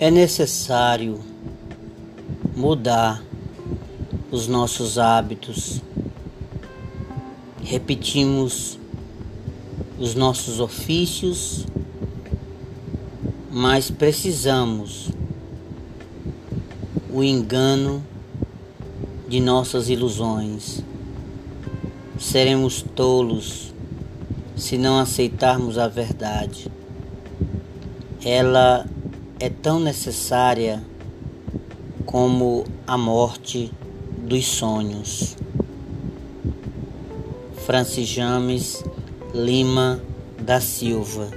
É necessário mudar os nossos hábitos. Repetimos os nossos ofícios, mas precisamos o engano de nossas ilusões. Seremos tolos se não aceitarmos a verdade. Ela é tão necessária como a morte dos sonhos. Francis James Lima da Silva